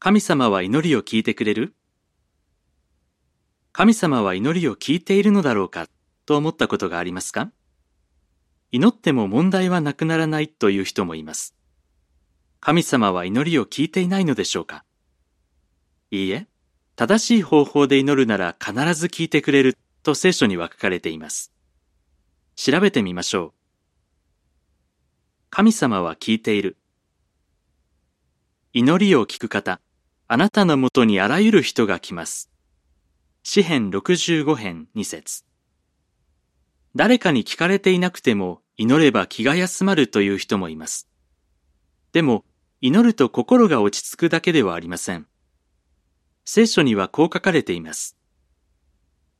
神様は祈りを聞いてくれる？神様は祈りを聞いているのだろうかと思ったことがありますか？祈っても問題はなくならないという人もいます。神様は祈りを聞いていないのでしょうか？いいえ、正しい方法で祈るなら必ず聞いてくれると聖書には書かれています。調べてみましょう。神様は聞いている。祈りを聞く方、あなたのもとにあらゆる人が来ます。詩編65編2節誰かに聞かれていなくても祈れば気が休まるという人もいます。でも、祈ると心が落ち着くだけではありません。聖書にはこう書かれています。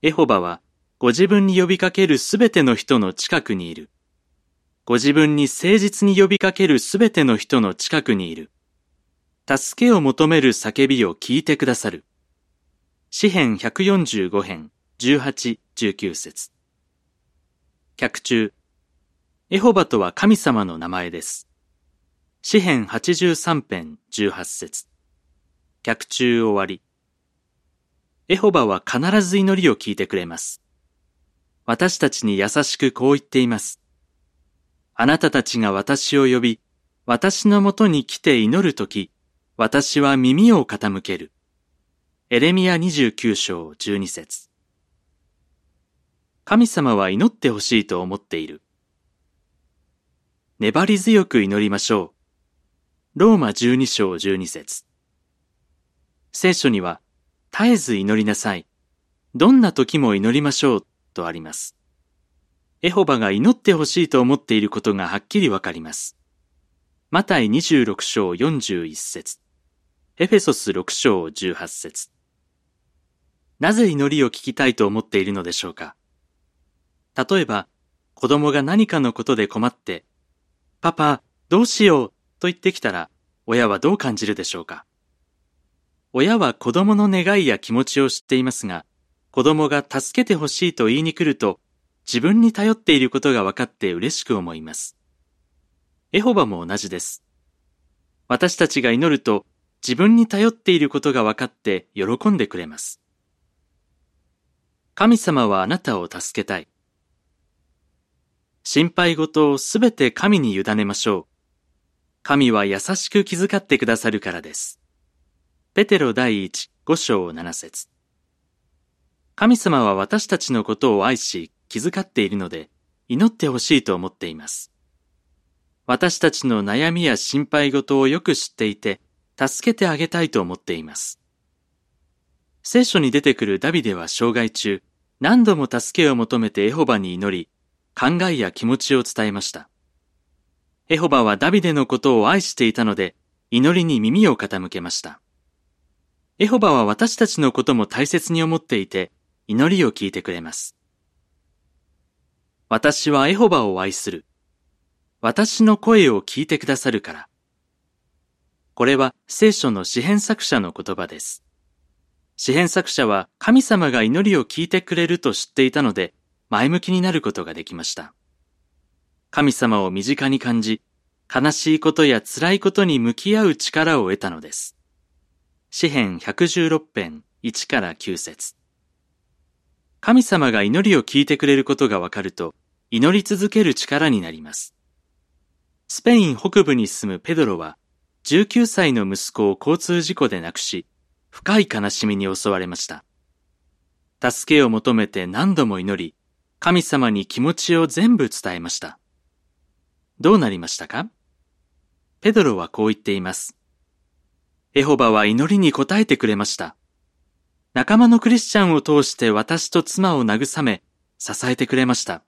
エホバは、ご自分に呼びかけるすべての人の近くにいる。ご自分に誠実に呼びかけるすべての人の近くにいる。助けを求める叫びを聞いてくださる。詩編145編18、19節脚中。エホバとは神様の名前です。詩編83編18節脚中終わり。エホバは必ず祈りを聞いてくれます。私たちに優しくこう言っています。あなたたちが私を呼び、私のもとに来て祈るとき、私は耳を傾ける。エレミア29章12節神様は祈ってほしいと思っている。粘り強く祈りましょう。ローマ12章12節聖書には、絶えず祈りなさい。どんな時も祈りましょうとあります。エホバが祈ってほしいと思っていることがはっきりわかります。マタイ26章41節エフェソス6章18節なぜ祈りを聞きたいと思っているのでしょうか？例えば、子供が何かのことで困って、パパ、どうしようと言ってきたら、親はどう感じるでしょうか？親は子供の願いや気持ちを知っていますが、子供が助けてほしいと言いに来ると、自分に頼っていることが分かって嬉しく思います。エホバも同じです。私たちが祈ると、自分に頼っていることが分かって喜んでくれます。神様はあなたを助けたい。心配事をすべて神に委ねましょう。神は優しく気遣ってくださるからです。ペテロ第一五章七節神様は私たちのことを愛し気遣っているので祈ってほしいと思っています。私たちの悩みや心配事をよく知っていて助けてあげたいと思っています。聖書に出てくるダビデは生涯中、何度も助けを求めてエホバに祈り、考えや気持ちを伝えました。エホバはダビデのことを愛していたので、祈りに耳を傾けました。エホバは私たちのことも大切に思っていて、祈りを聞いてくれます。私はエホバを愛する。私の声を聞いてくださるから。これは聖書の詩編作者の言葉です。詩編作者は神様が祈りを聞いてくれると知っていたので、前向きになることができました。神様を身近に感じ、悲しいことや辛いことに向き合う力を得たのです。詩編116編1から9節神様が祈りを聞いてくれることがわかると、祈り続ける力になります。スペイン北部に住むペドロは、19歳の息子を交通事故で亡くし、深い悲しみに襲われました。助けを求めて何度も祈り、神様に気持ちを全部伝えました。どうなりましたか？ペドロはこう言っています。エホバは祈りに応えてくれました。仲間のクリスチャンを通して私と妻を慰め、支えてくれました。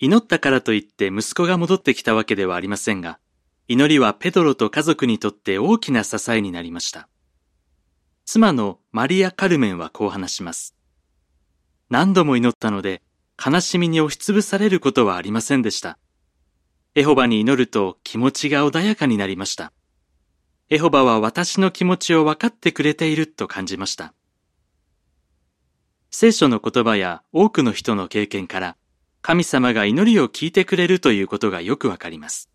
祈ったからといって息子が戻ってきたわけではありませんが、祈りはペドロと家族にとって大きな支えになりました。妻のマリア・カルメンはこう話します。何度も祈ったので、悲しみに押しつぶされることはありませんでした。エホバに祈ると気持ちが穏やかになりました。エホバは私の気持ちを分かってくれていると感じました。聖書の言葉や多くの人の経験から、神様が祈りを聞いてくれるということがよくわかります。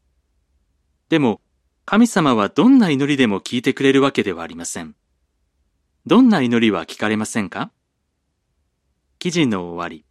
でも、神様はどんな祈りでも聞いてくれるわけではありません。どんな祈りは聞かれませんか？記事の終わり。